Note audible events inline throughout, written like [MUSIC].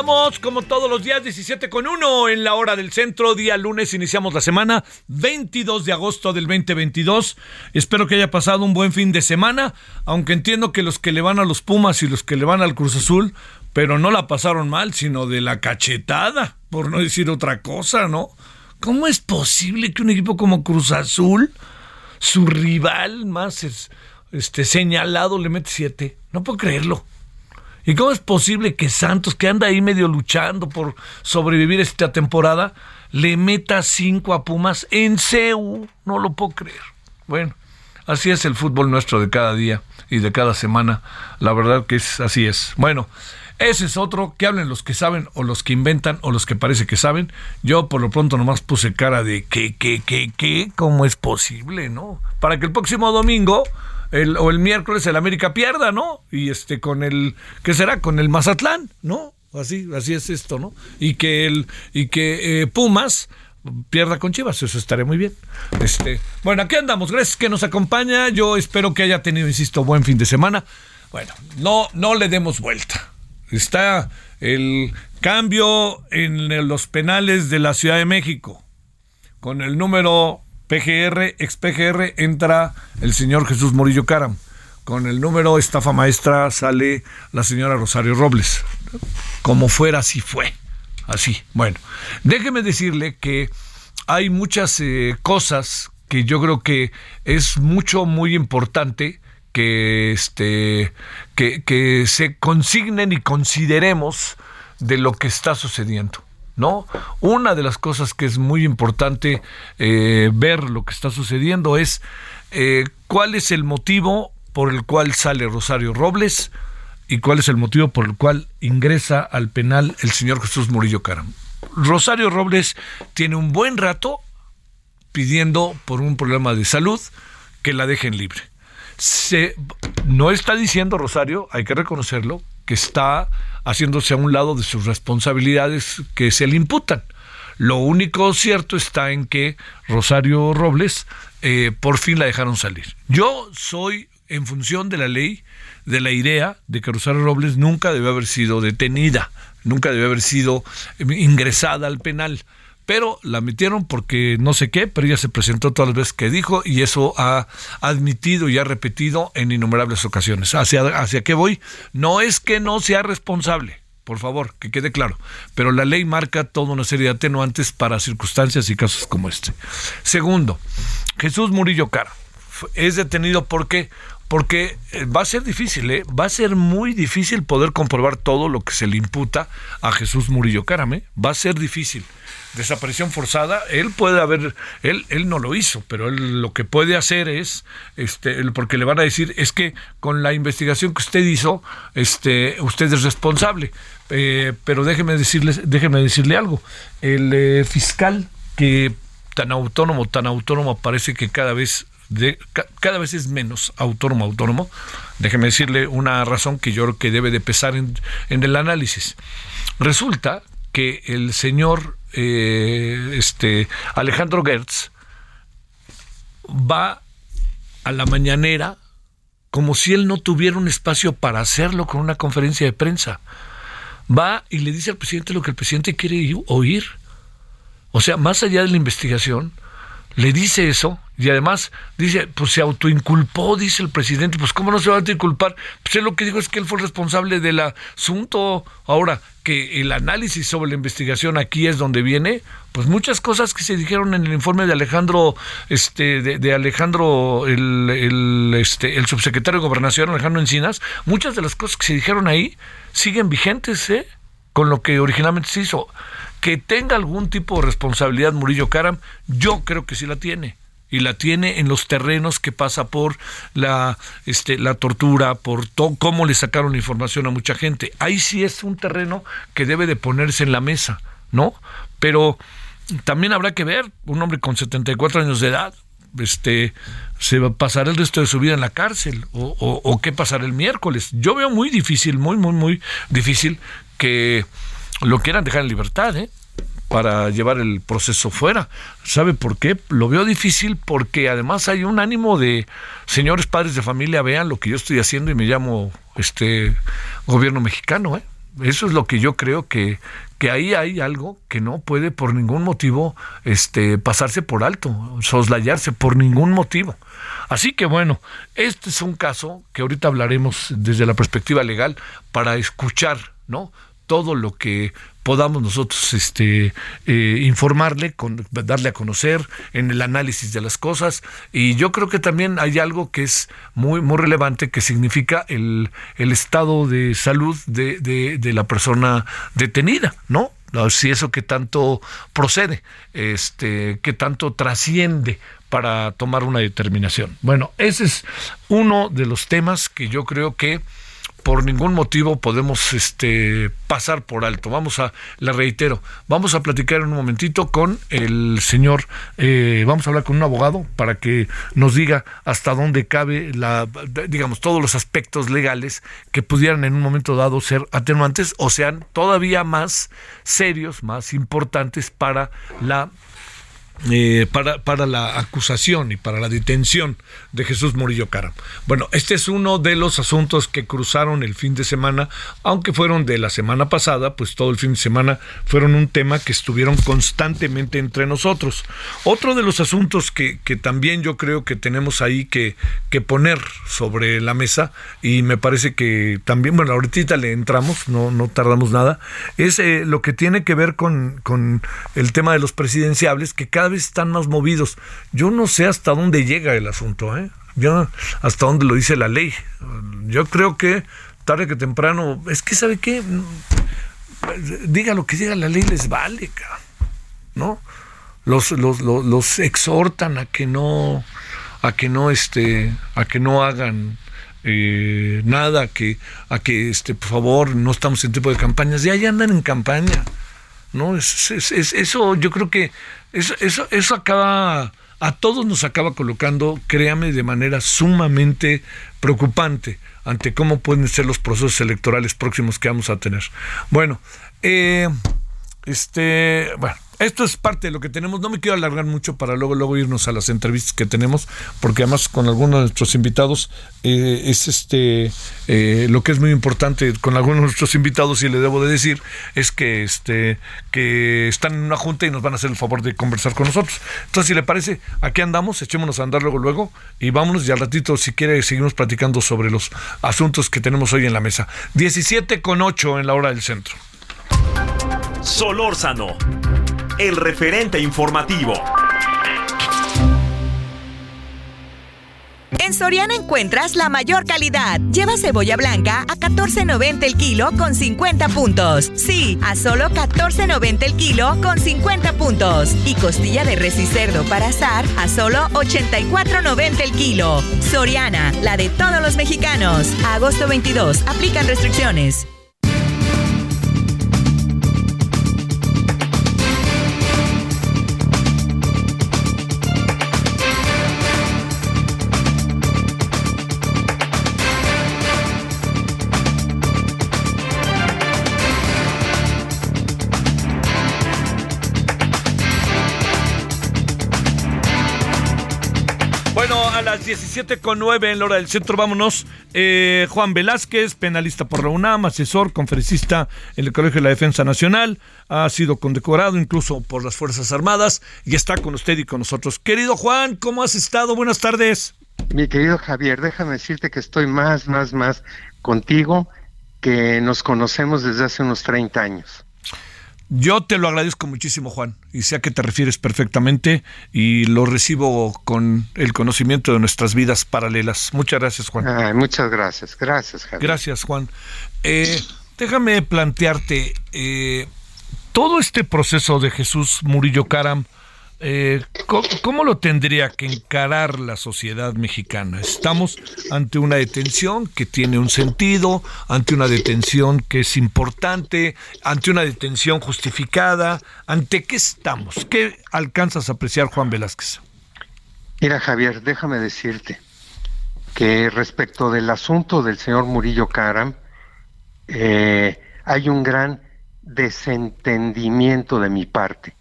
Andamos como todos los días 17 con 1 en la hora del centro, día lunes iniciamos la semana 22 de agosto del 2022. Espero que haya pasado un buen fin de semana, aunque entiendo que los que le van a los Pumas y los que le van al Cruz Azul, pero no la pasaron mal, sino de la cachetada, por no decir otra cosa, ¿no? ¿Cómo es posible que un equipo como Cruz Azul, su rival más es- este, señalado, le mete 7? No puedo creerlo. ¿Y cómo es posible que Santos, que anda ahí medio luchando por sobrevivir esta temporada, le meta cinco a Pumas en CEU? No lo puedo creer. Bueno, así es el fútbol nuestro de cada día y de cada semana. La verdad que es así es. Bueno, ese es otro, que hablen los que saben o los que inventan o los que parece que saben. Yo por lo pronto nomás puse cara de que, que, que, que, ¿cómo es posible, no? Para que el próximo domingo el, o el miércoles el América pierda, ¿no? Y este con el ¿qué será? Con el Mazatlán, ¿no? Así así es esto, ¿no? Y que el y que eh, Pumas pierda con Chivas, eso estaría muy bien. Este, bueno, aquí andamos, gracias que nos acompaña. Yo espero que haya tenido, insisto, buen fin de semana. Bueno, no no le demos vuelta. Está el cambio en los penales de la Ciudad de México con el número PGR, ex PGR, entra el señor Jesús Morillo Caram. Con el número estafa maestra sale la señora Rosario Robles. Como fuera, así fue. Así. Bueno, déjeme decirle que hay muchas eh, cosas que yo creo que es mucho, muy importante que, este, que, que se consignen y consideremos de lo que está sucediendo. ¿No? Una de las cosas que es muy importante eh, ver lo que está sucediendo es eh, cuál es el motivo por el cual sale Rosario Robles y cuál es el motivo por el cual ingresa al penal el señor Jesús Murillo Caram. Rosario Robles tiene un buen rato pidiendo por un problema de salud que la dejen libre. No está diciendo Rosario, hay que reconocerlo, que está haciéndose a un lado de sus responsabilidades que se le imputan. Lo único cierto está en que Rosario Robles eh, por fin la dejaron salir. Yo soy en función de la ley, de la idea de que Rosario Robles nunca debe haber sido detenida, nunca debe haber sido ingresada al penal pero la metieron porque no sé qué, pero ella se presentó todas las veces que dijo y eso ha admitido y ha repetido en innumerables ocasiones. ¿Hacia, hacia qué voy? No es que no sea responsable, por favor, que quede claro, pero la ley marca toda una serie de atenuantes para circunstancias y casos como este. Segundo, Jesús Murillo Cara es detenido porque porque va a ser difícil, ¿eh? va a ser muy difícil poder comprobar todo lo que se le imputa a Jesús Murillo Carame, va a ser difícil. Desaparición forzada, él puede haber, él, él no lo hizo, pero él lo que puede hacer es, este, porque le van a decir, es que con la investigación que usted hizo, este, usted es responsable. Eh, pero déjeme decirle, déjeme decirle algo. El eh, fiscal que tan autónomo, tan autónomo parece que cada vez cada vez es menos autónomo autónomo. Déjeme decirle una razón que yo creo que debe de pesar en, en el análisis. Resulta que el señor eh, este, Alejandro Gertz va a la mañanera como si él no tuviera un espacio para hacerlo con una conferencia de prensa. Va y le dice al presidente lo que el presidente quiere oír. O sea, más allá de la investigación, le dice eso y además dice, pues se autoinculpó, dice el presidente, pues ¿cómo no se va a autoinculpar? Pues él lo que dijo es que él fue el responsable del asunto. Ahora, que el análisis sobre la investigación aquí es donde viene, pues muchas cosas que se dijeron en el informe de Alejandro, este, de, Alejandro, el, este, el subsecretario de Gobernación, Alejandro Encinas, muchas de las cosas que se dijeron ahí siguen vigentes, ¿eh? Con lo que originalmente se hizo. Que tenga algún tipo de responsabilidad Murillo Karam, yo creo que sí la tiene y la tiene en los terrenos que pasa por la, este, la tortura, por cómo le sacaron información a mucha gente. Ahí sí es un terreno que debe de ponerse en la mesa, ¿no? Pero también habrá que ver, un hombre con 74 años de edad, este, se va a pasar el resto de su vida en la cárcel o, o qué pasará el miércoles. Yo veo muy difícil, muy, muy, muy difícil que lo quieran dejar en libertad, ¿eh? para llevar el proceso fuera. ¿Sabe por qué? Lo veo difícil porque además hay un ánimo de señores padres de familia, vean lo que yo estoy haciendo y me llamo este gobierno mexicano, ¿eh? Eso es lo que yo creo que, que ahí hay algo que no puede por ningún motivo este, pasarse por alto, soslayarse por ningún motivo. Así que bueno, este es un caso que ahorita hablaremos desde la perspectiva legal para escuchar, ¿no? Todo lo que podamos nosotros este, eh, informarle, darle a conocer en el análisis de las cosas. Y yo creo que también hay algo que es muy, muy relevante, que significa el, el estado de salud de, de, la persona detenida, ¿no? Si eso que tanto procede, este, que tanto trasciende para tomar una determinación. Bueno, ese es uno de los temas que yo creo que por ningún motivo podemos este, pasar por alto. Vamos a, le reitero, vamos a platicar en un momentito con el señor, eh, vamos a hablar con un abogado para que nos diga hasta dónde cabe la, digamos, todos los aspectos legales que pudieran en un momento dado ser atenuantes o sean todavía más serios, más importantes para la eh, para, para, la acusación y para la detención de Jesús Murillo Caram. Bueno, este es uno de los asuntos que cruzaron el fin de semana, aunque fueron de la semana pasada, pues todo el fin de semana fueron un tema que estuvieron constantemente entre nosotros. Otro de los asuntos que, que también yo creo que tenemos ahí que, que, poner sobre la mesa, y me parece que también, bueno, ahorita le entramos, no, no tardamos nada, es eh, lo que tiene que ver con, con el tema de los presidenciables, que cada vez están más movidos. Yo no sé hasta dónde llega el asunto, ¿eh? Hasta dónde lo dice la ley. Yo creo que tarde que temprano, es que sabe qué, diga lo que diga la ley les vale, ¿no? Los, los, exhortan a que no, a que no este, a que no hagan eh, nada, que, a que este, por favor, no estamos en tipo de campañas, ya, ya andan en campaña. ¿No? Es, eso yo creo que eso, eso, eso acaba, a todos nos acaba colocando, créame, de manera sumamente preocupante ante cómo pueden ser los procesos electorales próximos que vamos a tener. Bueno, eh, este, bueno, esto es parte de lo que tenemos. No me quiero alargar mucho para luego, luego irnos a las entrevistas que tenemos, porque además con algunos de nuestros invitados eh, es este eh, lo que es muy importante con algunos de nuestros invitados y le debo de decir es que este que están en una junta y nos van a hacer el favor de conversar con nosotros. Entonces, si le parece, aquí andamos, echémonos a andar luego, luego y vámonos y al ratito, si quiere, seguimos platicando sobre los asuntos que tenemos hoy en la mesa. 17 con 8 en la hora del centro. Solórzano el referente informativo. En Soriana encuentras la mayor calidad. Lleva cebolla blanca a 14.90 el kilo con 50 puntos. Sí, a solo 14.90 el kilo con 50 puntos. Y costilla de res y cerdo para asar a solo 84.90 el kilo. Soriana, la de todos los mexicanos. agosto 22. Aplican restricciones. a las 17.09 en la hora del centro, vámonos. Eh, Juan Velázquez, penalista por la UNAM, asesor, conferencista en el Colegio de la Defensa Nacional, ha sido condecorado incluso por las Fuerzas Armadas y está con usted y con nosotros. Querido Juan, ¿cómo has estado? Buenas tardes. Mi querido Javier, déjame decirte que estoy más, más, más contigo que nos conocemos desde hace unos 30 años. Yo te lo agradezco muchísimo, Juan, y sé a qué te refieres perfectamente y lo recibo con el conocimiento de nuestras vidas paralelas. Muchas gracias, Juan. muchas gracias, gracias, Javier. Gracias, Juan. Eh, déjame plantearte, eh, todo este proceso de Jesús Murillo Caram, eh, ¿cómo, lo tendría que encarar la sociedad mexicana? Estamos ante una detención que tiene un sentido, ante una detención que es importante, ante una detención justificada. ¿Ante qué estamos? ¿Qué alcanzas a apreciar, Juan Velázquez? Mira, Javier, déjame decirte que respecto del asunto del señor Murillo Caram, eh, hay un gran desentendimiento de mi parte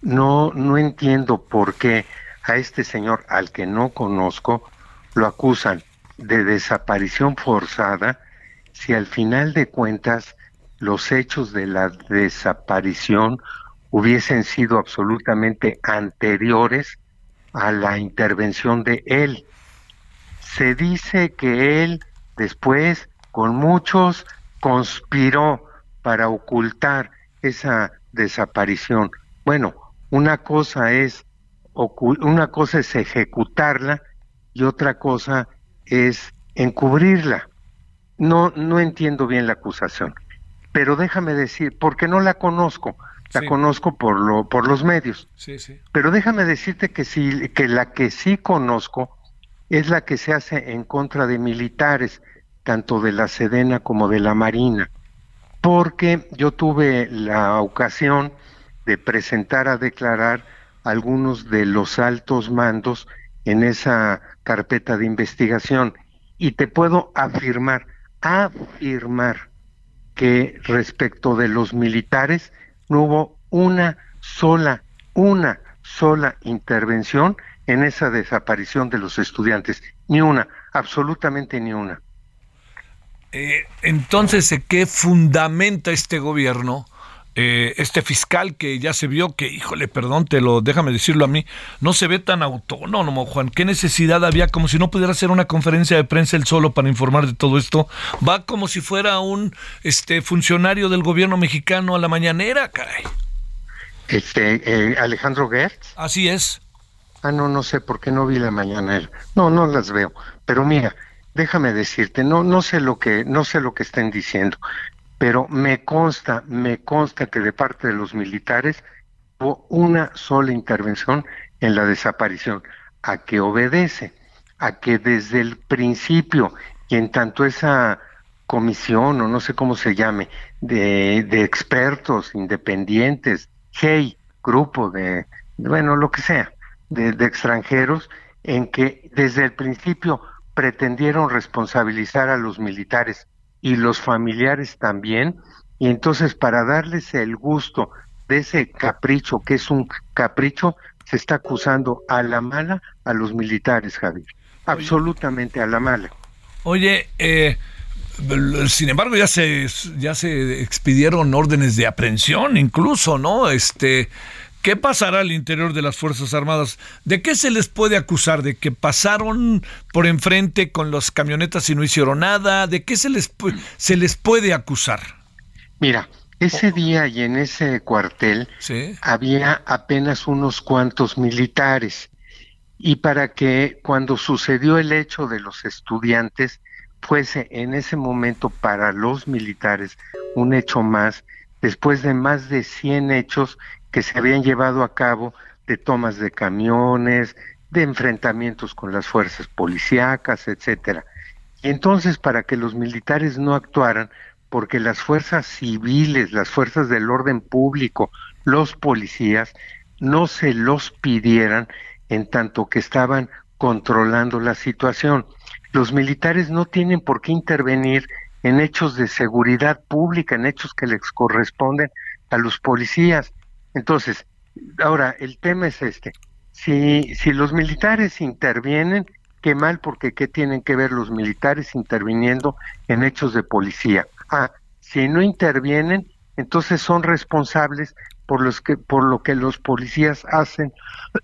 no, no entiendo por qué a este señor, al que no conozco, lo acusan de desaparición forzada si al final de cuentas los hechos de la desaparición hubiesen sido absolutamente anteriores a la intervención de él. Se dice que él después, con muchos, conspiró para ocultar esa desaparición. Bueno, una cosa es una cosa es ejecutarla y otra cosa es encubrirla. No no entiendo bien la acusación, pero déjame decir, porque no la conozco, la conozco por lo por los medios. Sí, sí. Pero déjame decirte que sí que la que sí conozco es la que se hace en contra de militares, tanto de la Sedena como de la Marina, porque yo tuve la ocasión de presentar a declarar algunos de los altos mandos en esa carpeta de investigación. Y te puedo afirmar, afirmar que respecto de los militares no hubo una sola, una sola intervención en esa desaparición de los estudiantes. Ni una, absolutamente ni una. Eh, entonces, ¿qué fundamenta este gobierno? Eh, este fiscal que ya se vio que, híjole, perdón, te lo, déjame decirlo a mí, no se ve tan autónomo, Juan. ¿Qué necesidad había? Como si no pudiera hacer una conferencia de prensa él solo para informar de todo esto. Va como si fuera un este funcionario del gobierno mexicano a la mañanera, caray. Este, eh, Alejandro Gertz. Así es. Ah, no, no sé por qué no vi la mañanera. No, no las veo. Pero mira, déjame decirte, no, no sé lo que, no sé lo que estén diciendo pero me consta, me consta que de parte de los militares hubo una sola intervención en la desaparición, a que obedece, a que desde el principio, y en tanto esa comisión, o no sé cómo se llame, de, expertos independientes, hey, grupo de, bueno, lo que sea, de extranjeros, en que desde el principio pretendieron responsabilizar a los militares y los familiares también. Y entonces para darles el gusto de ese capricho, que es un capricho, se está acusando a la mala a los militares, Javier. Absolutamente a la mala. Oye, eh, sin embargo ya se ya se expidieron órdenes de aprehensión incluso, ¿no? Este ¿Qué pasará al interior de las Fuerzas Armadas? ¿De qué se les puede acusar? ¿De que pasaron por enfrente con las camionetas y no hicieron nada? ¿De qué se les, se les puede acusar? Mira, ese día y en ese cuartel había apenas unos cuantos militares. Y para que cuando sucedió el hecho de los estudiantes fuese en ese momento para los militares un hecho más, después de más de 100 hechos que se habían llevado a cabo de tomas de camiones, de enfrentamientos con las fuerzas policíacas, etcétera. Y entonces, para que los militares no actuaran, porque las fuerzas civiles, las fuerzas del orden público, los policías, no se los pidieran en tanto que estaban controlando la situación. Los militares no tienen por qué intervenir en hechos de seguridad pública, en hechos que les corresponden a los policías. Entonces, ahora el tema es este. Si, si los militares intervienen, qué mal, porque qué tienen que ver los militares interviniendo en hechos de policía. Ah, si no intervienen, entonces son responsables por los que por lo que los policías hacen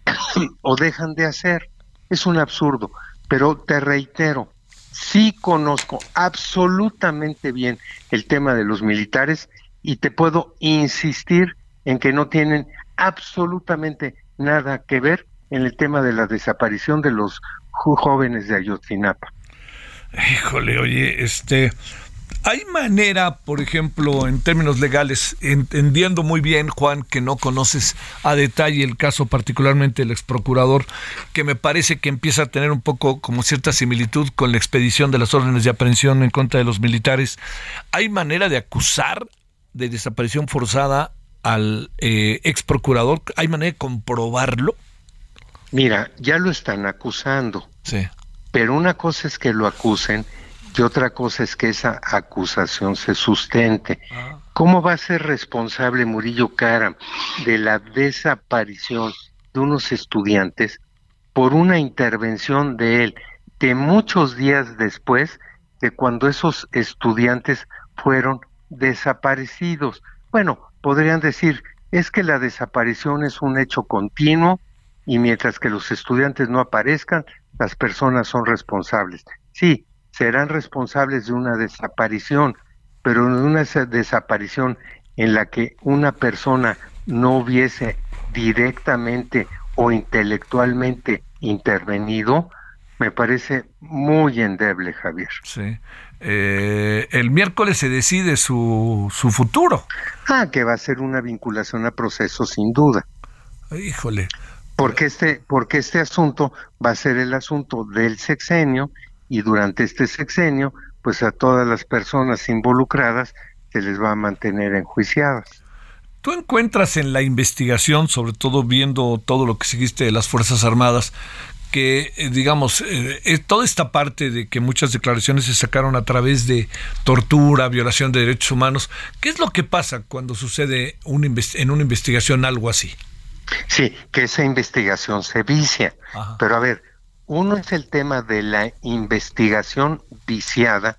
[COUGHS] o dejan de hacer. Es un absurdo, pero te reitero, sí conozco absolutamente bien el tema de los militares y te puedo insistir en que no tienen absolutamente nada que ver en el tema de la desaparición de los jóvenes de Ayotzinapa. Híjole, oye, este, ¿Hay manera, por ejemplo, en términos legales, entendiendo muy bien, Juan, que no conoces a detalle el caso particularmente del ex procurador, que me parece que empieza a tener un poco como cierta similitud con la expedición de las órdenes de aprehensión en contra de los militares? ¿Hay manera de acusar de desaparición forzada al eh, ex procurador? ¿Hay manera de comprobarlo? Mira, ya lo están acusando. Sí. Pero una cosa es que lo acusen y otra cosa es que esa acusación se sustente. Ah. ¿Cómo va a ser responsable Murillo Cara de la desaparición de unos estudiantes por una intervención de él de muchos días después de cuando esos estudiantes fueron desaparecidos? Bueno, podrían decir, es que la desaparición es un hecho continuo y mientras que los estudiantes no aparezcan, las personas son responsables. Sí, serán responsables de una desaparición, pero de una desaparición en la que una persona no hubiese directamente o intelectualmente intervenido, me parece muy endeble, Javier. Sí. Eh, el miércoles se decide su, su futuro. Ah, que va a ser una vinculación a proceso sin duda. Híjole. Porque este, porque este asunto va a ser el asunto del sexenio y durante este sexenio, pues a todas las personas involucradas se les va a mantener enjuiciadas. ¿Tú encuentras en la investigación, sobre todo viendo todo lo que seguiste de las Fuerzas Armadas, que, eh, digamos, eh, toda esta parte de que muchas declaraciones se sacaron a través de tortura, violación de derechos humanos, ¿qué es lo que pasa cuando sucede en una investigación algo así? Sí, que esa investigación se vicia. Pero a ver, uno es el tema de la investigación viciada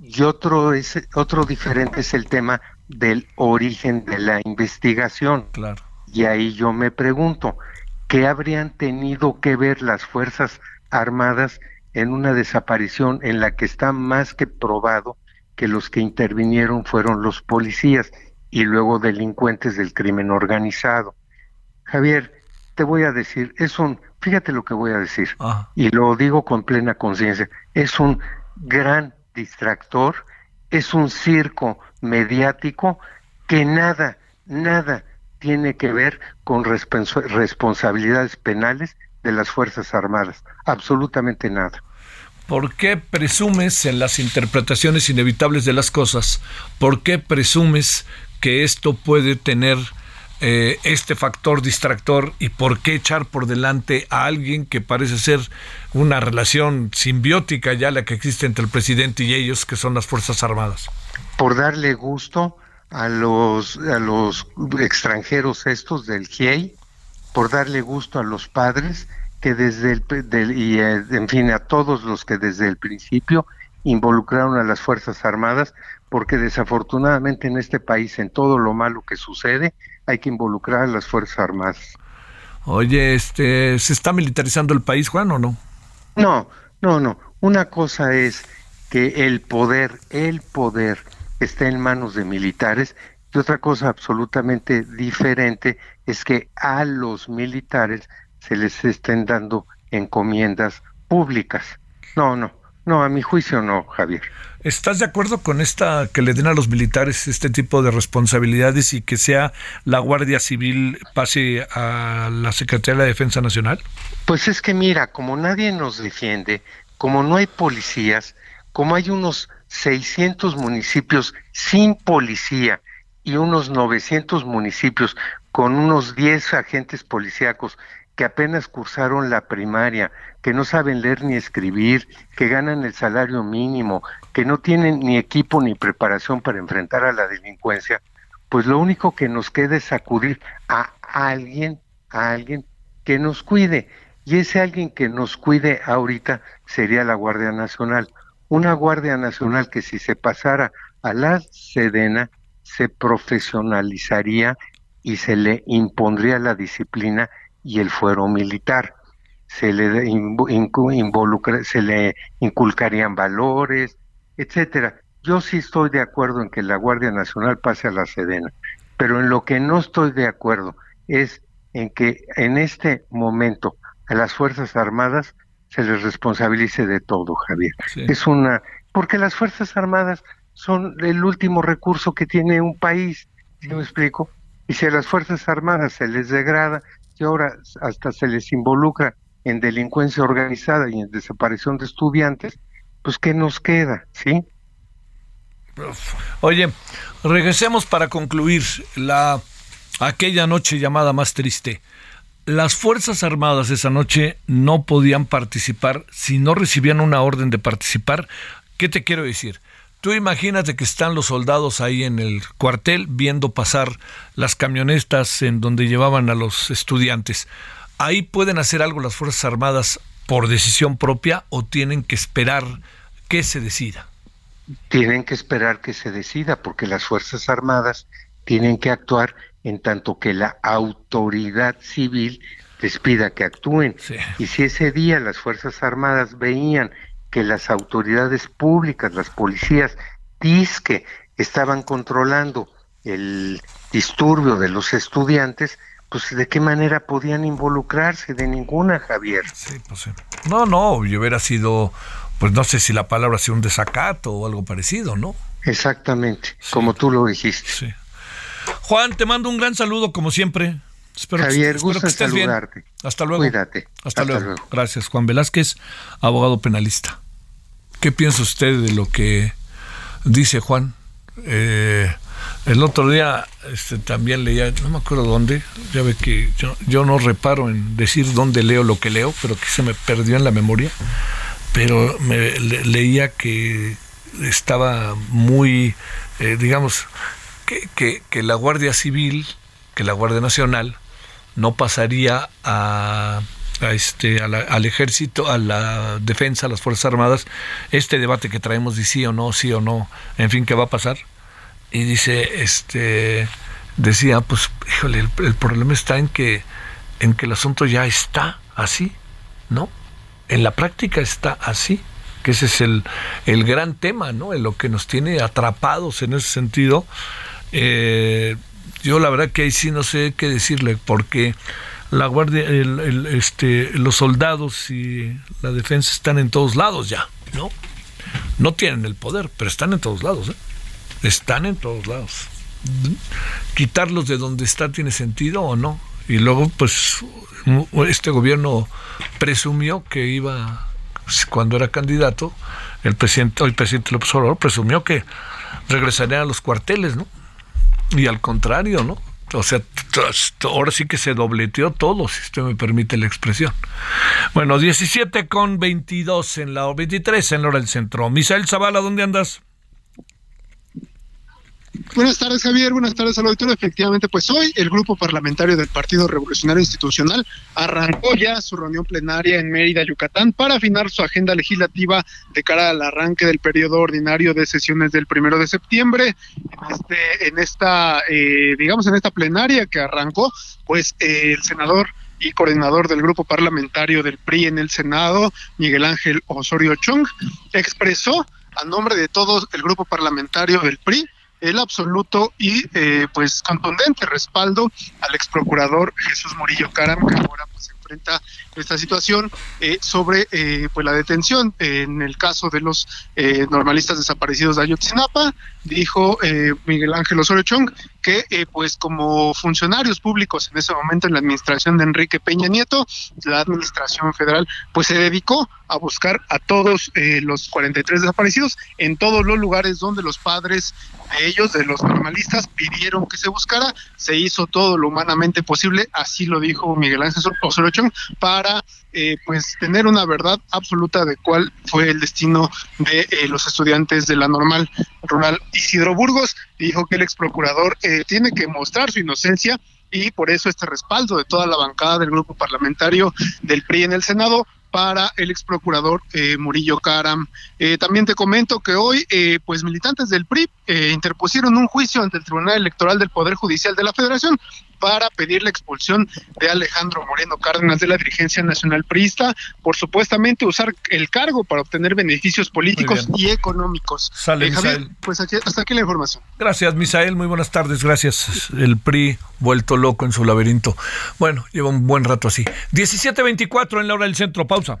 y otro es otro diferente es el tema del origen de la investigación. Claro. Y ahí yo me pregunto, ¿qué habrían tenido que ver las Fuerzas Armadas en una desaparición en la que está más que probado que los que intervinieron fueron los policías y luego delincuentes del crimen organizado? Javier, te voy a decir, es un fíjate lo que voy a decir, ah. y lo digo con plena conciencia, es un gran distractor, es un circo mediático que nada, nada tiene que ver con responsabilidades penales de las Fuerzas Armadas, absolutamente nada. ¿Por qué presumes en las interpretaciones inevitables de las cosas? ¿Por qué presumes que esto puede tener eh, este factor distractor y por qué echar por delante a alguien que parece ser una relación simbiótica ya la que existe entre el presidente y ellos, que son las Fuerzas Armadas? Por darle gusto a los, a los extranjeros estos del GIEI, por darle gusto a los padres que desde el, y eh, en fin a todos los que desde el principio involucraron a las Fuerzas Armadas, porque desafortunadamente en este país, en todo lo malo que sucede, hay que involucrar a las Fuerzas Armadas. Oye, este, ¿se está militarizando el país, Juan, o no? No, no, no. Una cosa es que el poder, el poder está en manos de militares y otra cosa absolutamente diferente es que a los militares se les estén dando encomiendas públicas. No, no, no, a mi juicio no, Javier. ¿Estás de acuerdo con esta que le den a los militares este tipo de responsabilidades y que sea la Guardia Civil pase a la Secretaría de la Defensa Nacional? Pues es que mira, como nadie nos defiende, como no hay policías, como hay unos 600 municipios sin policía y unos 900 municipios con unos 10 agentes policíacos que apenas cursaron la primaria, que no saben leer ni escribir, que ganan el salario mínimo, que no tienen ni equipo ni preparación para enfrentar a la delincuencia, pues lo único que nos queda es acudir a alguien, a alguien que nos cuide. Y ese alguien que nos cuide ahorita sería la Guardia Nacional. Una Guardia Nacional que si se pasara a la Sedena se profesionalizaría y se le impondría la disciplina y el fuero militar. Se le involucra, se le inculcarían valores, etcétera. Yo sí estoy de acuerdo en que la Guardia Nacional pase a la Sedena, pero en lo que no estoy de acuerdo es en que en este momento a las Fuerzas Armadas se les responsabilice de todo, Javier. Es una porque las Fuerzas Armadas son el último recurso que tiene un país, ¿sí me explico? Y si a las Fuerzas Armadas se les degrada y ahora hasta se les involucra en delincuencia organizada y en desaparición de estudiantes, pues ¿qué nos queda? ¿Sí? Oye, regresemos para concluir la aquella noche llamada más triste. Las Fuerzas Armadas esa noche no podían participar si no recibían una orden de participar. ¿Qué te quiero decir? Tú imagínate que están los soldados ahí en el cuartel viendo pasar las camionetas en donde llevaban a los estudiantes. ¿Ahí pueden hacer algo las Fuerzas Armadas por decisión propia o tienen que esperar que se decida? Tienen que esperar que se decida porque las Fuerzas Armadas tienen que actuar en tanto que la autoridad civil les pida que actúen. Y si ese día las Fuerzas Armadas veían que las autoridades públicas, las policías, disque estaban controlando el disturbio de los estudiantes, pues de qué manera podían involucrarse, de ninguna, Javier. Sí, pues sí. No, no, yo hubiera sido, pues no sé si la palabra sea un desacato o algo parecido, ¿no? Exactamente, como tú lo dijiste. Sí. Juan, te mando un gran saludo como siempre. Espero Javier, que, estés saludarte. Bien. Hasta luego. Cuídate. Hasta, luego. Gracias, Juan Velázquez, abogado penalista. ¿Qué piensa usted de lo que dice Juan? Eh, el otro día este, también leía, no me acuerdo dónde, ya ve que yo, no reparo en decir dónde leo lo que leo, pero que se me perdió en la memoria, pero me leía que estaba muy, eh, digamos, que, que, la Guardia Civil, que la Guardia Nacional, no pasaría a, este, al ejército, a la defensa, a las Fuerzas Armadas, este debate que traemos de sí o no, sí o no, en fin, ¿qué va a pasar? Y dice, este, decía, pues, híjole, el, el problema está en que, en que el asunto ya está así, ¿no? En la práctica está así que ese es el, el gran tema, ¿no? En lo que nos tiene atrapados en ese sentido eh, yo la verdad que ahí sí no sé qué decirle, porque la guardia, el, este, los soldados y la defensa están en todos lados ya, ¿no? No tienen el poder, pero están en todos lados, ¿eh? Están en todos lados. Quitarlos de donde está tiene sentido o no. Y luego, pues, este gobierno presumió que iba, cuando era candidato, el presidente, el presidente López Obrador presumió que regresarían a los cuarteles, ¿no? Y al contrario, ¿no? O sea, ahora sí que se dobleteó todo, si usted me permite la expresión. Bueno, 17 con 22 en la 23 en la hora del centro. Misael Zavala, ¿dónde andas? Buenas tardes, Javier. Buenas tardes al auditorio. Efectivamente, pues hoy el grupo parlamentario del Partido Revolucionario Institucional arrancó ya su reunión plenaria en Mérida, Yucatán, para afinar su agenda legislativa de cara al arranque del periodo ordinario de sesiones del primero de septiembre. En, este, en esta, eh, digamos, en esta plenaria que arrancó, pues eh, el senador y coordinador del grupo parlamentario del PRI en el Senado, Miguel Ángel Osorio Chong, expresó a nombre de todo el grupo parlamentario del PRI el absoluto y eh, pues contundente respaldo al ex procurador Jesús Murillo Caram, que ahora pues enfrenta esta situación eh, sobre eh, pues la detención. En el caso de los eh, normalistas desaparecidos de Ayotzinapa dijo Miguel Ángel Osorio Chong que pues como funcionarios públicos en ese momento en la administración de Enrique Peña Nieto la administración federal pues se dedicó a buscar a todos los 43 desaparecidos en todos los lugares donde los padres de ellos de los normalistas pidieron que se buscara. Se hizo todo lo humanamente posible así lo dijo Miguel Ángel Osorio para eh, pues tener una verdad absoluta de cuál fue el destino de eh, los estudiantes de la normal rural Isidro Burgos. Dijo que el ex procurador eh, tiene que mostrar su inocencia y por eso este respaldo de toda la bancada del grupo parlamentario del PRI en el Senado para el ex procurador eh, Murillo Caram. Eh, también te comento que hoy, eh, pues militantes del PRI interpusieron un juicio ante el Tribunal Electoral del Poder Judicial de la Federación para pedir la expulsión de Alejandro Moreno Cárdenas de la dirigencia nacional priista por supuestamente usar el cargo para obtener beneficios políticos y económicos. Sale, Javier, pues hasta aquí la información. Gracias, Misael. Muy buenas tardes. Gracias. El PRI vuelto loco en su laberinto. Bueno, lleva un buen rato así. 17.24 en la hora del centro. Pausa.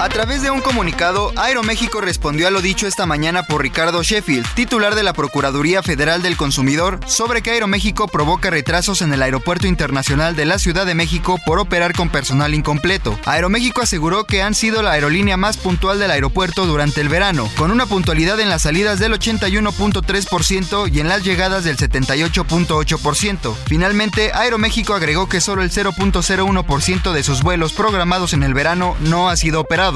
A través de un comunicado, Aeroméxico respondió a lo dicho esta mañana por Ricardo Sheffield, titular de la Procuraduría Federal del Consumidor, sobre que Aeroméxico provoca retrasos en el Aeropuerto Internacional de la Ciudad de México por operar con personal incompleto. Aeroméxico aseguró que han sido la aerolínea más puntual del aeropuerto durante el verano, con una puntualidad en las salidas del 81.3% y en las llegadas del 78.8%. Finalmente, Aeroméxico agregó que solo el 0.01% de sus vuelos programados en el verano no ha sido operado.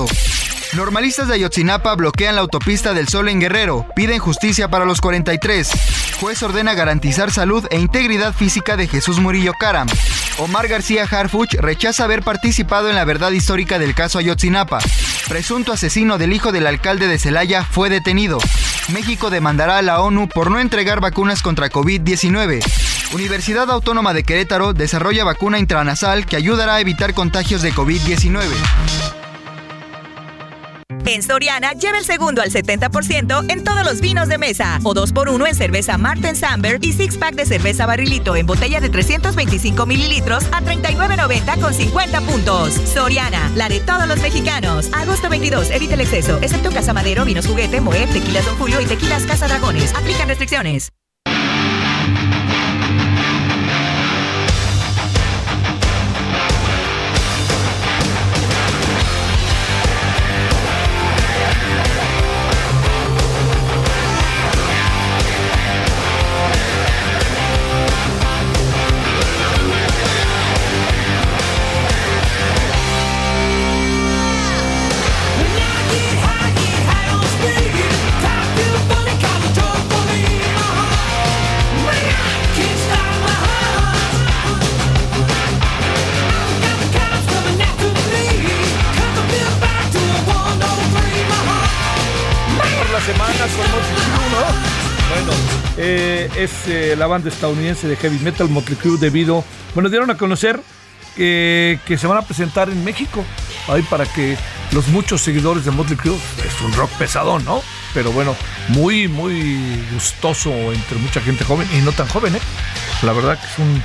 Normalistas de Ayotzinapa bloquean la autopista del Sol en Guerrero, piden justicia para los 43. Juez ordena garantizar salud e integridad física de Jesús Murillo Caram. Omar García Harfuch rechaza haber participado en la verdad histórica del caso Ayotzinapa. Presunto asesino del hijo del alcalde de Celaya fue detenido. México demandará a la ONU por no entregar vacunas contra COVID-19. Universidad Autónoma de Querétaro desarrolla vacuna intranasal que ayudará a evitar contagios de COVID-19. En Soriana, lleva el segundo al 70% en todos los vinos de mesa. O 2x1 en cerveza Marten Samber y six pack de cerveza barrilito en botella de 325 mililitros a 39.90 con 50 puntos. Soriana, la de todos los mexicanos. Agosto 22, evita el exceso, excepto Casa Madero, Vinos Juguete, Moet, Tequilas Don Julio y Tequilas Casa Dragones. Aplican restricciones. Es eh, la banda estadounidense de heavy metal Motley Crue debido, bueno, dieron a conocer que se van a presentar en México, ahí para que los muchos seguidores de Motley Crue, es un rock pesadón, ¿no? Pero bueno, muy, muy gustoso entre mucha gente joven y no tan joven, ¿eh? La verdad que es un...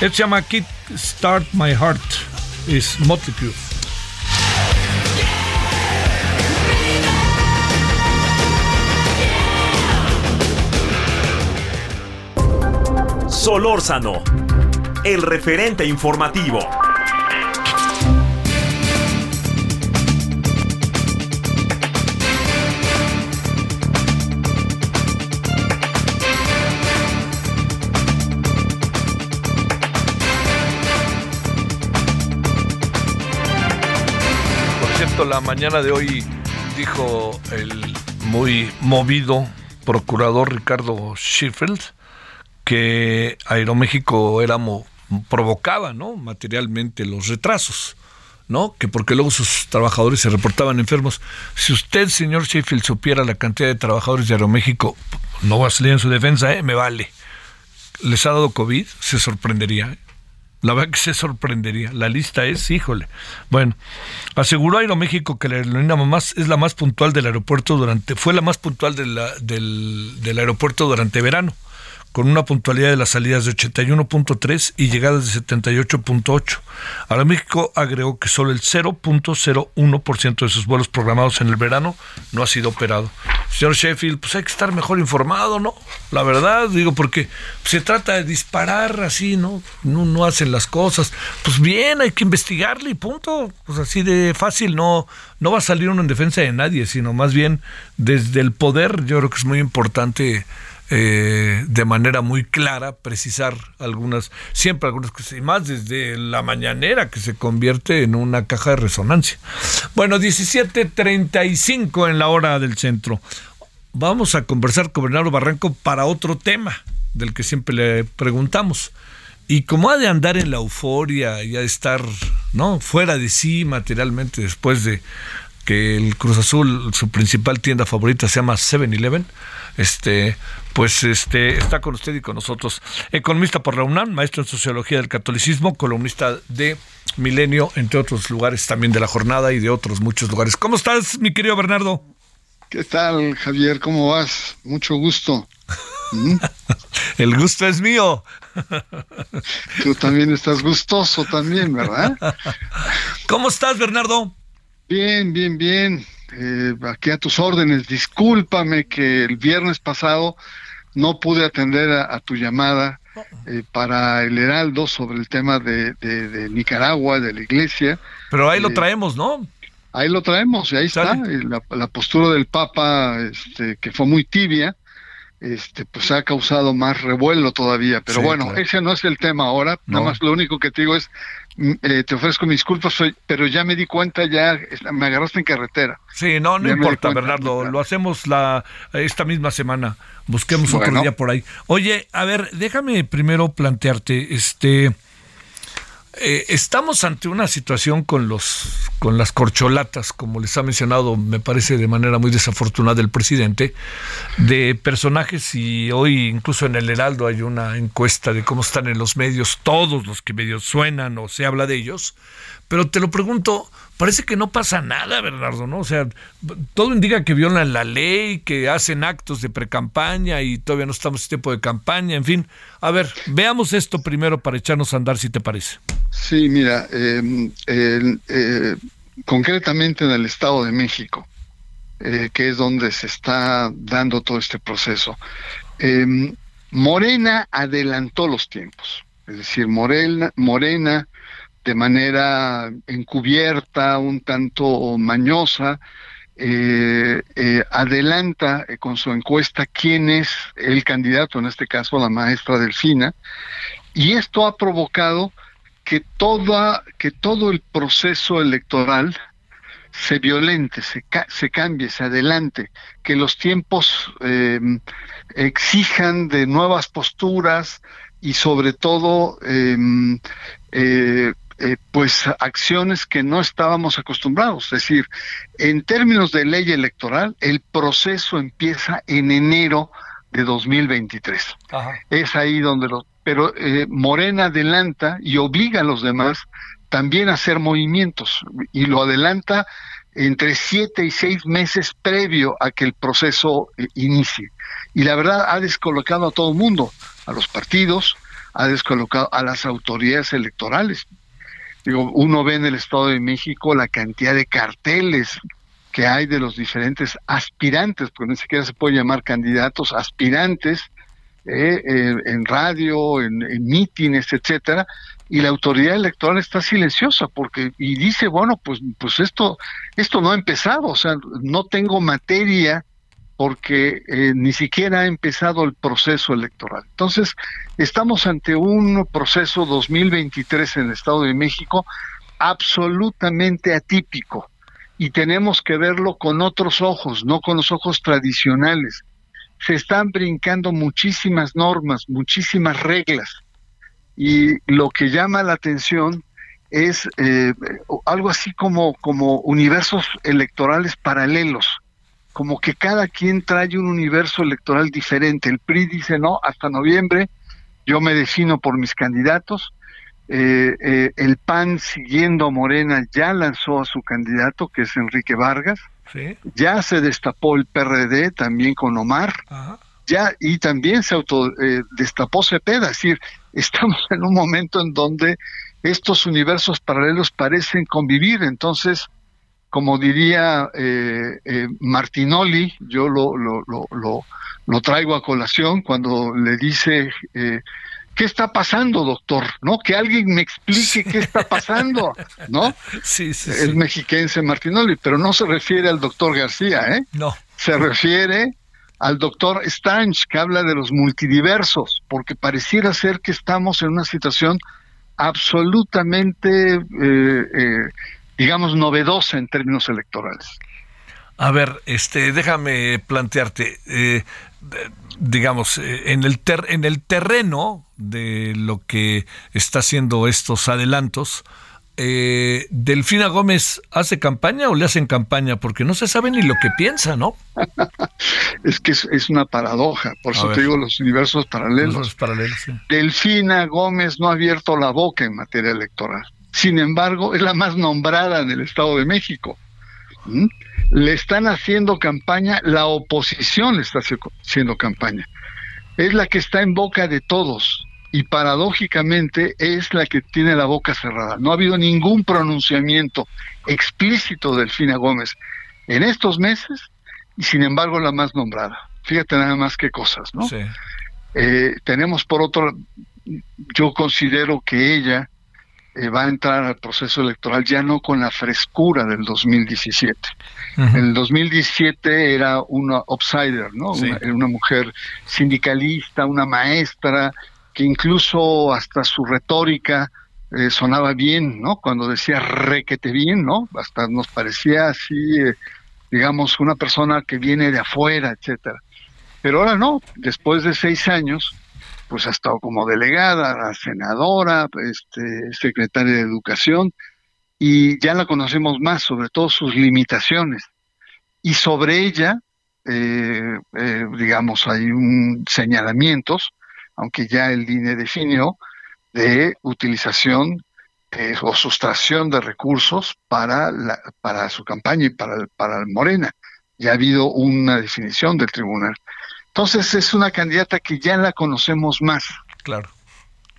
Él se llama Kid Start My Heart, es Motley Crue. Solórzano, el referente informativo. La mañana de hoy dijo el muy movido procurador Ricardo Sheffield que Aeroméxico éramos, provocaba, ¿no? Materialmente los retrasos. ¿no? Que porque luego sus trabajadores se reportaban enfermos. Si usted, señor Sheffield, supiera la cantidad de trabajadores de Aeroméxico, no va a salir en su defensa, ¿eh? me vale. Les ha dado COVID, se sorprendería. ¿eh? La verdad que se sorprendería. La lista es, híjole. Bueno, aseguró Aeroméxico que la aerolínea más es la más puntual del aeropuerto durante, fue la más puntual del, del aeropuerto durante verano con una puntualidad de las salidas de 81.3 y llegadas de 78.8. Ahora México agregó que solo el 0.01% de sus vuelos programados en el verano no ha sido operado. Señor Sheffield, pues hay que estar mejor informado, ¿no? La verdad, digo, porque se trata de disparar así, ¿no? No, no hacen las cosas. Pues bien, hay que investigarle y punto. Pues así de fácil, no, no va a salir uno en defensa de nadie, sino más bien desde el poder, yo creo que es muy importante eh, de manera muy clara precisar algunas, siempre algunas cosas, y más desde la mañanera que se convierte en una caja de resonancia. Bueno, 17.35 en la hora del centro. Vamos a conversar con Bernardo Barranco para otro tema del que siempre le preguntamos. Y como ha de andar en la euforia y ha de estar ¿no? fuera de sí materialmente después de que el Cruz Azul, su principal tienda favorita se llama 7-Eleven, este, pues este, está con usted y con nosotros. Economista por la UNAM, maestro en Sociología del Catolicismo, columnista de Milenio, entre otros lugares también de la jornada y de otros muchos lugares. ¿Cómo estás, mi querido Bernardo? ¿Qué tal, Javier? ¿Cómo vas? Mucho gusto. ¿Mm? [LAUGHS] El gusto es mío. Tú también estás gustoso también, ¿verdad? [LAUGHS] ¿Cómo estás, Bernardo? Bien, bien, bien. Eh, aquí a tus órdenes. Discúlpame que el viernes pasado no pude atender a, tu llamada eh, para el Heraldo sobre el tema de, Nicaragua, de la iglesia. Pero ahí lo eh, traemos, ¿no? Ahí lo traemos y ahí está. La, postura del Papa, este, que fue muy tibia, este, pues ha causado más revuelo todavía. Pero bueno, ese no es el tema ahora. Nada más lo único que te digo es eh, te ofrezco mis disculpas, pero ya me di cuenta, ya me agarraste en carretera. Sí, no, no importa, Bernardo, lo hacemos la esta misma semana. Busquemos otro día por ahí. Oye, a ver, déjame primero plantearte, este, eh, estamos ante una situación con los con las corcholatas, como les ha mencionado, me parece de manera muy desafortunada el presidente, de personajes y hoy incluso en el Heraldo hay una encuesta de cómo están en los medios todos los que medios suenan o se habla de ellos, pero te lo pregunto, parece que no pasa nada, Bernardo, ¿no? O sea, todo indica que violan la ley, que hacen actos de precampaña y todavía no estamos en tiempo de campaña, en fin. A ver, veamos esto primero para echarnos a andar, si te parece. Sí, mira, em, eh, concretamente en el Estado de México, eh, que es donde se está dando todo este proceso, em, Morena adelantó los tiempos. Es decir, Morena, Morena de manera encubierta, un tanto mañosa, eh, eh, adelanta eh, con su encuesta quién es el candidato, en este caso la maestra Delfina, y esto ha provocado que, toda, que todo el proceso electoral se violente, se, se cambie, se adelante, que los tiempos em, exijan de nuevas posturas y sobre todo eh, eh, pues acciones que no estábamos acostumbrados. Es decir, en términos de ley electoral, el proceso empieza en enero de 2023. Es ahí donde lo... Pero eh, Morena adelanta y obliga a los demás también a hacer movimientos y lo adelanta entre siete y seis meses previo a que el proceso eh, inicie. Y la verdad ha descolocado a todo el mundo, a los partidos, ha descolocado a las autoridades electorales. Digo, uno ve en el Estado de México la cantidad de carteles que hay de los diferentes aspirantes, porque ni siquiera se puede llamar candidatos, aspirantes, eh, en radio, en, en, mítines, etcétera, y la autoridad electoral está silenciosa porque y dice bueno pues pues esto esto no ha empezado, o sea no tengo materia porque eh, ni siquiera ha empezado el proceso electoral. Entonces, estamos ante un proceso 2023 en el Estado de México absolutamente atípico y tenemos que verlo con otros ojos, no con los ojos tradicionales. se están brincando muchísimas normas, muchísimas reglas. Y lo que llama la atención es eh, algo así como, como universos electorales paralelos, como que cada quien trae un universo electoral diferente. El PRI dice, no, hasta noviembre yo me defino por mis candidatos. Eh, eh, el PAN, siguiendo a Morena, ya lanzó a su candidato, que es Enrique Vargas. Ya se destapó el PRD también con Omar. Ya, y también se auto eh, destapó Cepeda. Es decir, [LAUGHS] estamos en un momento en donde estos universos paralelos parecen convivir. Entonces, como diría eh, eh, Martinoli, yo lo, lo, lo, lo, traigo a colación cuando le dice, eh, ¿qué está pasando, doctor? ¿No? Que alguien me explique qué está pasando, ¿no? [LAUGHS] Sí, sí, Es mexiquense Martinoli, pero no se refiere al doctor García, ¿eh? No. Se refiere al doctor Strange, que habla de los multidiversos, porque pareciera ser que estamos en una situación absolutamente eh, eh, digamos, novedosa en términos electorales. A ver, este, déjame plantearte, eh, digamos, eh, en el, en el terreno de lo que está haciendo estos adelantos, eh, ¿Delfina Gómez hace campaña o le hacen campaña? Porque no se sabe ni lo que piensa, ¿no? [LAUGHS] es que es, una paradoja, por eso te digo los universos paralelos. Los paralelos Delfina Gómez no ha abierto la boca en materia electoral. Sin embargo, es la más nombrada en el Estado de México. ¿Mm? Le están haciendo campaña, la oposición le está haciendo campaña. Es la que está en boca de todos y paradójicamente es la que tiene la boca cerrada. No ha habido ningún pronunciamiento explícito de Delfina Gómez en estos meses y sin embargo la más nombrada. Fíjate nada más qué cosas, ¿no? Eh, tenemos por otro, yo considero que ella eh, va a entrar al proceso electoral ya no con la frescura del 2017. En el 2017 era una outsider, ¿no? Una, una, mujer sindicalista, una maestra, que incluso hasta su retórica eh, sonaba bien, ¿no? Cuando decía requete bien, ¿no? Hasta nos parecía así, eh, digamos, una persona que viene de afuera, etcétera. Pero ahora no, después de seis años, pues ha estado como delegada, senadora, este, secretaria de Educación, y ya la conocemos más, sobre todo sus limitaciones. Y sobre ella, eh, eh, digamos, hay un señalamientos, aunque ya el INE definió, de utilización eh, o sustracción de recursos para, la, para su campaña y para, para Morena. Ya ha habido una definición del tribunal. Entonces es una candidata que ya la conocemos más. Claro.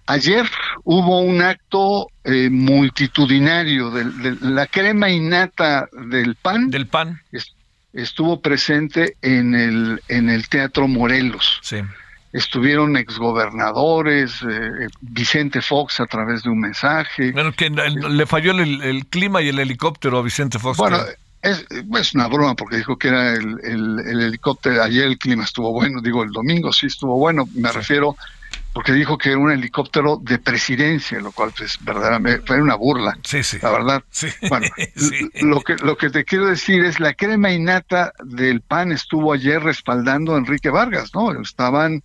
Ayer hubo un acto eh, multitudinario de, la crema innata del PAN. Del PAN. estuvo presente en el, en el Teatro Morelos. Sí. Estuvieron exgobernadores, eh, Vicente Fox a través de un mensaje. Bueno, que le falló el, clima y el helicóptero a Vicente Fox. Bueno, es, es, una broma porque dijo que era el, el, helicóptero, ayer el clima estuvo bueno, digo el domingo sí estuvo bueno, me refiero porque dijo que era un helicóptero de presidencia, lo cual pues verdaderamente fue una burla, sí, sí. la verdad. Bueno, [LAUGHS] lo que lo que te quiero decir es la crema innata del PAN estuvo ayer respaldando a Enrique Vargas, ¿no? Estaban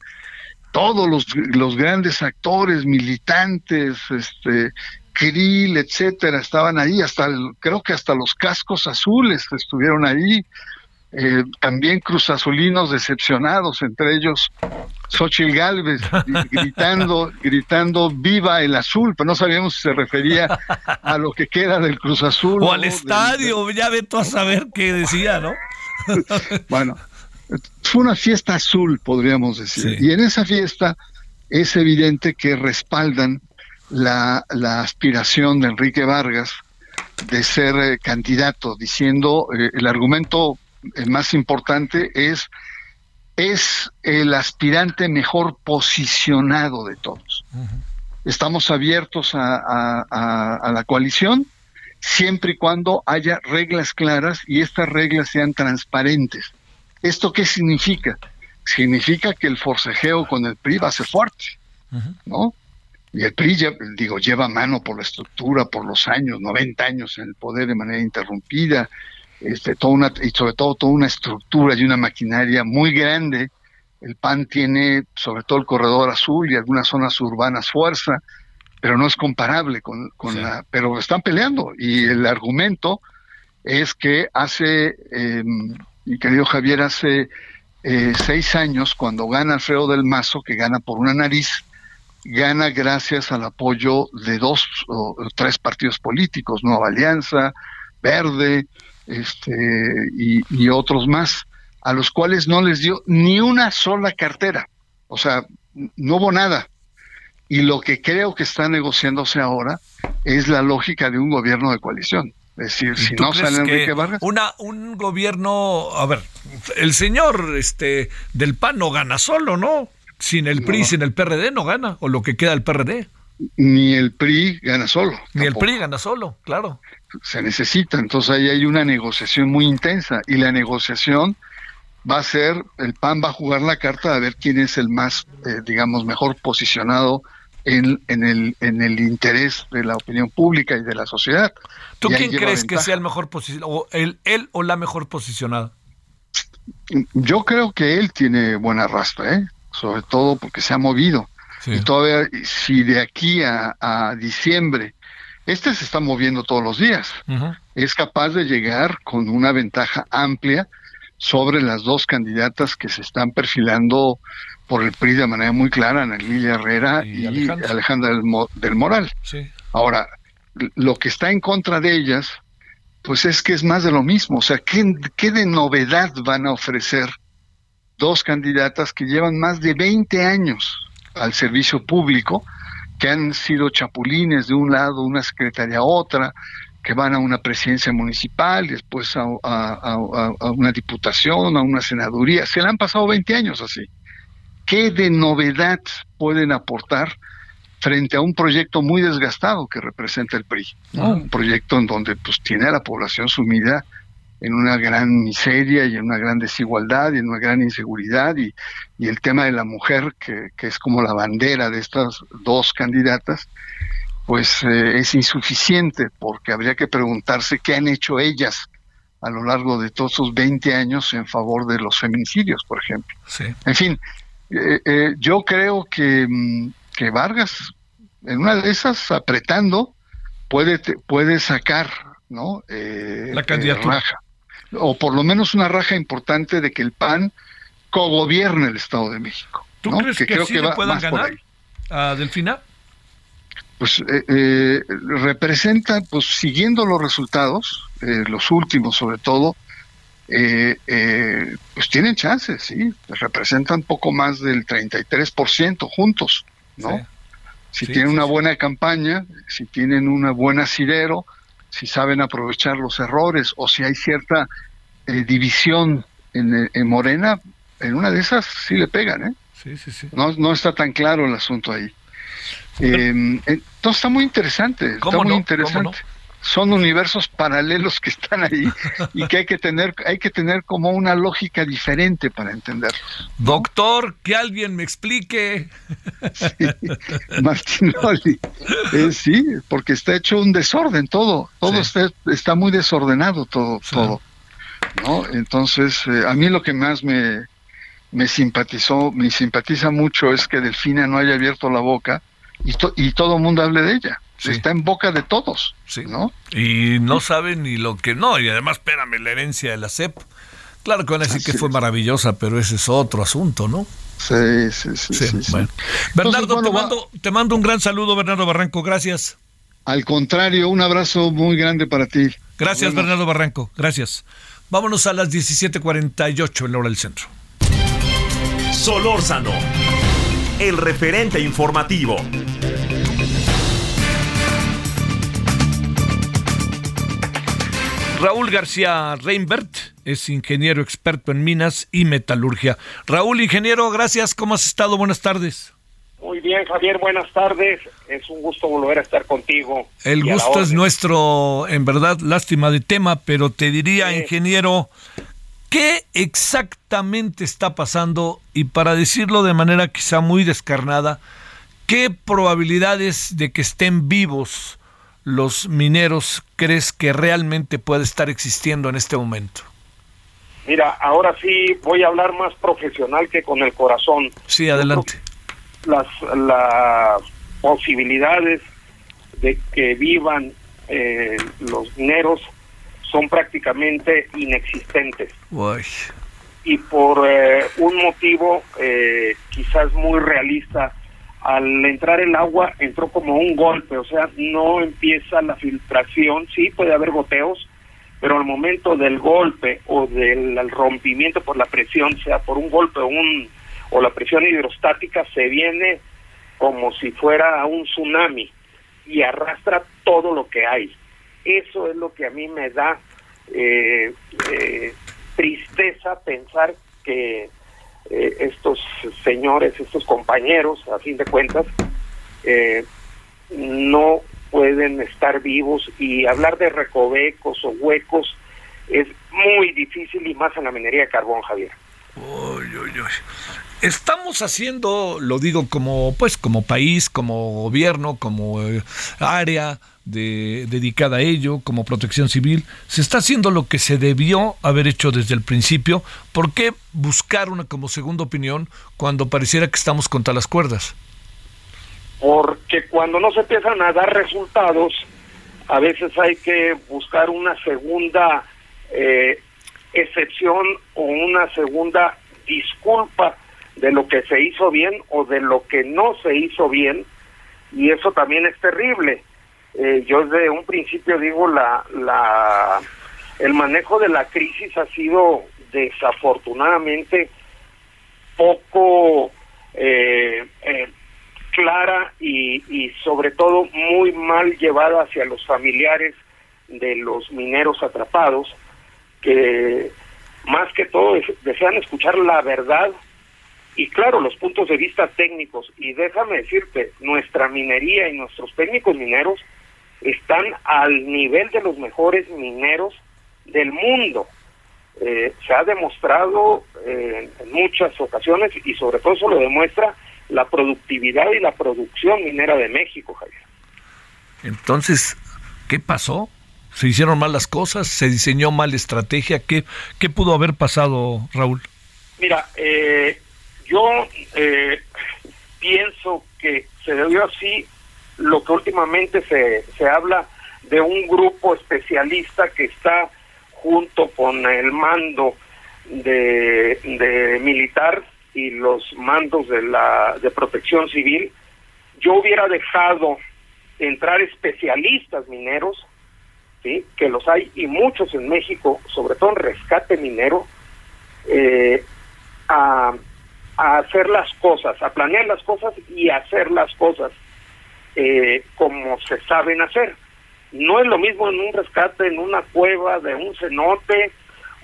todos los, los grandes actores, militantes, este, Krill, etcétera, estaban ahí, hasta creo que hasta los cascos azules estuvieron ahí, eh, también cruzazulinos decepcionados, entre ellos Xochitl Galvez, [LAUGHS] gritando, gritando viva el azul, pero no sabíamos si se refería a lo que queda del Cruz Azul. O al estadio, ya ve tú a saber qué decía, ¿no? [LAUGHS] bueno, fue una fiesta azul, podríamos decir. Y en esa fiesta es evidente que respaldan la, aspiración de Enrique Vargas de ser eh, candidato, diciendo eh, el argumento eh, más importante es es el aspirante mejor posicionado de todos. Estamos abiertos a, a, la coalición siempre y cuando haya reglas claras y estas reglas sean transparentes. ¿Esto qué significa? Significa que el forcejeo con el PRI va a ser fuerte, ¿no? Y el PRI, digo, lleva mano por la estructura, por los años, 90 años en el poder de manera interrumpida, este, toda una, y sobre todo toda una estructura y una maquinaria muy grande. El PAN tiene sobre todo el corredor azul y algunas zonas urbanas fuerza, pero no es comparable con, la... Pero están peleando. Y el argumento es que hace, eh, mi querido Javier, hace eh, seis años, cuando gana Alfredo del Mazo, que gana por una nariz, gana gracias al apoyo de dos o tres partidos políticos, Nueva Alianza, Verde, este, y otros más a los cuales no les dio ni una sola cartera. O sea, no hubo nada. Y lo que creo que está negociándose ahora es la lógica de un gobierno de coalición. Es decir, si no sale Enrique Vargas. Una, un gobierno, a ver, el señor este del PAN no gana solo, ¿no? Sin el PRI, sin el PRD no gana, o lo que queda del PRD. Ni el PRI gana solo. Ni el PRI gana solo, claro. Se necesita, entonces ahí hay una negociación muy intensa y la negociación va a ser, el PAN va a jugar la carta de ver quién es el más, eh, digamos, mejor posicionado en, en, el, en el interés de la opinión pública y de la sociedad. ¿Tú quién crees que sea el mejor posicionado, él, él o la mejor posicionada? Yo creo que él tiene buena arrastre, ¿eh? Sobre todo porque se ha movido. Y todavía, si de aquí a, a, diciembre, este se está moviendo todos los días, es capaz de llegar con una ventaja amplia sobre las dos candidatas que se están perfilando por el PRI de manera muy clara, Ana Lilia Herrera y, Alejandra, del, Moral. Ahora, lo que está en contra de ellas, pues es que es más de lo mismo. O sea, ¿qué, ¿qué, de novedad van a ofrecer dos candidatas que llevan más de 20 años al servicio público, que han sido chapulines de un lado, una secretaria a otra, que van a una presidencia municipal, después a, una diputación, a una senaduría. Se le han pasado 20 años así. ¿Qué de novedad pueden aportar frente a un proyecto muy desgastado que representa el PRI? Un proyecto en donde pues, tiene a la población sumida en una gran miseria y en una gran desigualdad y en una gran inseguridad y, el tema de la mujer, que, que es como la bandera de estas dos candidatas, pues eh, es insuficiente porque habría que preguntarse qué han hecho ellas a lo largo de todos esos 20 años en favor de los feminicidios, por ejemplo. En fin, eh, eh, yo creo que, mm, que, Vargas, en una de esas, apretando, puede, puede sacar ¿no? la candidatura. O por lo menos una raja importante de que el PAN cogobierne el Estado de México. ¿Tú crees que, creo que va puedan ganar a Delfina? pues eh, eh, representa, pues siguiendo los resultados, eh, los últimos sobre todo, eh, pues tienen chances, sí, representan poco más del 33% juntos, ¿no? Si tienen una buena campaña, si tienen una buena asidero, si saben aprovechar los errores o si hay cierta división en, en, Morena, en una de esas sí le pegan, ¿eh? Sí, sí, sí. No, no está tan claro el asunto ahí. Eh, entonces está muy interesante, está muy interesante. Son universos paralelos que están ahí y que hay que tener, hay que tener como una lógica diferente para entenderlos. Doctor, que alguien me explique. Martín Loli. Eh, sí, porque está hecho un desorden todo, todo está, está, muy desordenado todo, todo. ¿no? Entonces, eh, a mí lo que más me, me simpatizó, me simpatiza mucho es que Delfina no haya abierto la boca y, y todo el mundo hable de ella. Está en boca de todos, sí. ¿no? Y no saben ni lo que no, y además, espérame, la herencia de la CEP. Claro que van a decir que fue maravillosa, pero ese es otro asunto, ¿no? Sí, sí, sí. Bernardo, te, mando, te mando un gran saludo, Bernardo Barranco, gracias. Al contrario, un abrazo muy grande para ti. Gracias, Bernardo Barranco, gracias. Vámonos a las 17:48 en la hora del centro. Solórzano, el referente informativo. Raúl García Reinbert es ingeniero experto en minas y metalurgia. Raúl, ingeniero, gracias. ¿Cómo has estado? Buenas tardes. Muy bien, Javier, buenas tardes. Es un gusto volver a estar contigo. El gusto es nuestro, en verdad, lástima de tema, pero te diría, ingeniero, ¿qué exactamente está pasando? Y para decirlo de manera quizá muy descarnada, ¿qué probabilidades de que estén vivos los mineros crees que realmente puede estar existiendo en este momento? Mira, ahora sí voy a hablar más profesional que con el corazón. Sí, adelante. Las, las posibilidades de que vivan eh, los mineros son prácticamente inexistentes. Y por eh, un motivo eh, quizás muy realista, al entrar el agua entró como un golpe, o sea, no empieza la filtración, sí puede haber goteos, pero al momento del golpe o del rompimiento por la presión, sea por un golpe o, un, o la presión hidrostática, se viene como si fuera un tsunami y arrastra todo lo que hay. Eso es lo que a mí me da eh, eh, tristeza pensar que estos señores, estos compañeros, a fin de cuentas, no pueden estar vivos y hablar de recovecos o huecos es muy difícil y más en la minería de carbón, Javier. Estamos haciendo, lo digo como pues como país, como gobierno, como eh, área de, dedicada a ello, como protección civil, se está haciendo lo que se debió haber hecho desde el principio. ¿Por qué buscar una como segunda opinión cuando pareciera que estamos contra las cuerdas? porque cuando no se empiezan a dar resultados, a veces hay que buscar una segunda eh, excepción o una segunda disculpa de lo que se hizo bien o de lo que no se hizo bien, y eso también es terrible. Eh, yo desde un principio digo, la, la, el manejo de la crisis ha sido desafortunadamente poco eh, eh clara y, sobre todo muy mal llevada hacia los familiares de los mineros atrapados, que más que todo desean escuchar la verdad y claro, los puntos de vista técnicos. Y déjame decirte, nuestra minería y nuestros técnicos mineros están al nivel de los mejores mineros del mundo. Eh, se ha demostrado eh, en muchas ocasiones y sobre todo eso lo demuestra la productividad y la producción minera de México, Javier. Entonces, ¿qué pasó? ¿Se hicieron mal las cosas? ¿Se diseñó mal estrategia? ¿Qué, qué pudo haber pasado, Raúl? Mira, eh, yo eh, pienso que se debió así lo que últimamente se, se habla de un grupo especialista que está junto con el mando de, de militar y los mandos de la de protección civil, yo hubiera dejado entrar especialistas mineros, ¿sí? que los hay y muchos en México, sobre todo en rescate minero, eh, a, a, hacer las cosas, a planear las cosas y hacer las cosas eh, como se saben hacer. No es lo mismo en un rescate en una cueva de un cenote,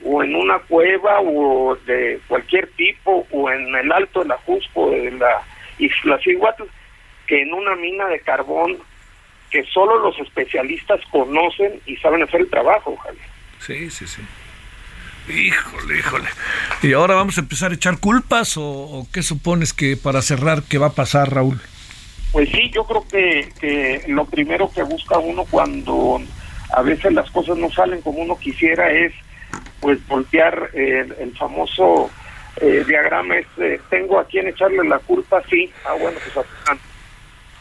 o en una cueva o de cualquier tipo o en el alto de la Jusco de la Isla Ciguatl que en una mina de carbón que solo los especialistas conocen y saben hacer el trabajo, Javier. Sí, sí, sí. Híjole, híjole. ¿Y ahora vamos a empezar a echar culpas o, qué supones que para cerrar qué va a pasar, Raúl? Pues sí, yo creo que, que lo primero que busca uno cuando a veces las cosas no salen como uno quisiera es pues voltear el famoso eh, diagrama este, tengo a quién echarle la culpa, sí, ah bueno, pues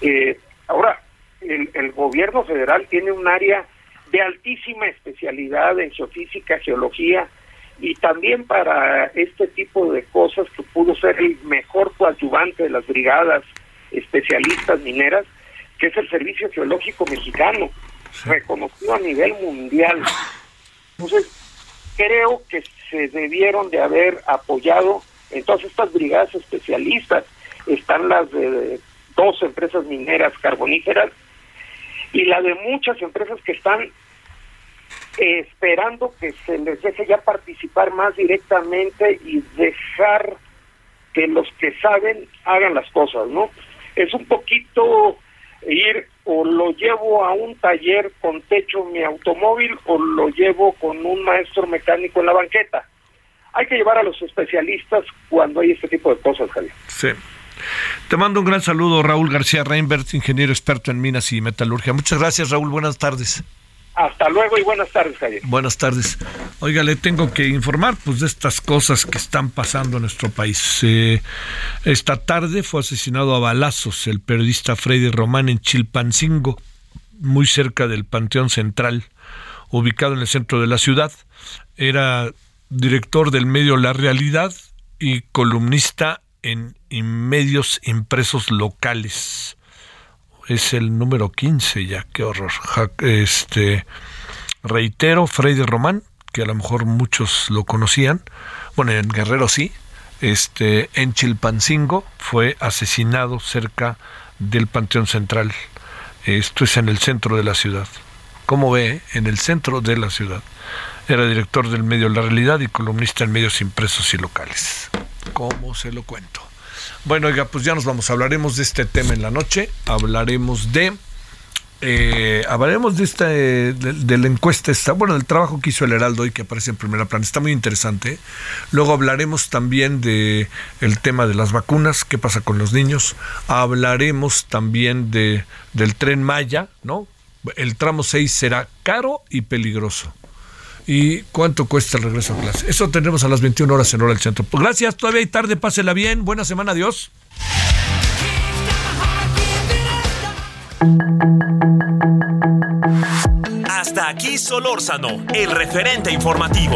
eh, ahora, el, el gobierno federal tiene un área de altísima especialidad en geofísica, geología, y también para este tipo de cosas que pudo ser el mejor coadyuvante de las brigadas especialistas mineras, que es el Servicio Geológico Mexicano, reconocido a nivel mundial. Entonces, creo que se debieron de haber apoyado en todas estas brigadas especialistas. Están las de dos empresas mineras carboníferas y la de muchas empresas que están esperando que se les deje ya participar más directamente y dejar que los que saben hagan las cosas, ¿no? Es un poquito ir o lo llevo a un taller con techo mi automóvil o lo llevo con un maestro mecánico en la banqueta. Hay que llevar a los especialistas cuando hay este tipo de cosas, Javier. Sí. Te mando un gran saludo, Raúl García Reinbert, ingeniero experto en minas y metalurgia. Muchas gracias, Raúl. Buenas tardes. Hasta luego y buenas tardes, Javier. Buenas tardes. Oiga, le tengo que informar pues de estas cosas que están pasando en nuestro país. Eh, esta tarde fue asesinado a balazos el periodista Freddy Román en Chilpancingo, muy cerca del Panteón Central, ubicado en el centro de la ciudad. Era director del medio La Realidad y columnista en medios impresos locales es el número 15 ya, qué horror. Este, reitero, Freddy Román, que a lo mejor muchos lo conocían, bueno, en Guerrero sí, este, en Chilpancingo fue asesinado cerca del Panteón Central. Esto es en el centro de la ciudad. Como ve, en el centro de la ciudad. Era director del medio La Realidad y columnista en medios impresos y locales. ¿Cómo se lo cuento? Bueno, oiga, pues ya nos vamos. Hablaremos de este tema en la noche. Hablaremos de. Eh, hablaremos de esta de, la encuesta esta, bueno, del trabajo que hizo el Heraldo y que aparece en primera plana, está muy interesante. Luego hablaremos también de tema de las vacunas, qué pasa con los niños. Hablaremos también de del tren Maya, ¿no? El tramo 6 será caro y peligroso y cuánto cuesta el regreso a clase. Eso tendremos a las 21 horas en hora del centro. Pues gracias, todavía hay tarde, pásela bien. Buena semana, adiós. Hasta aquí Solórzano, el referente informativo.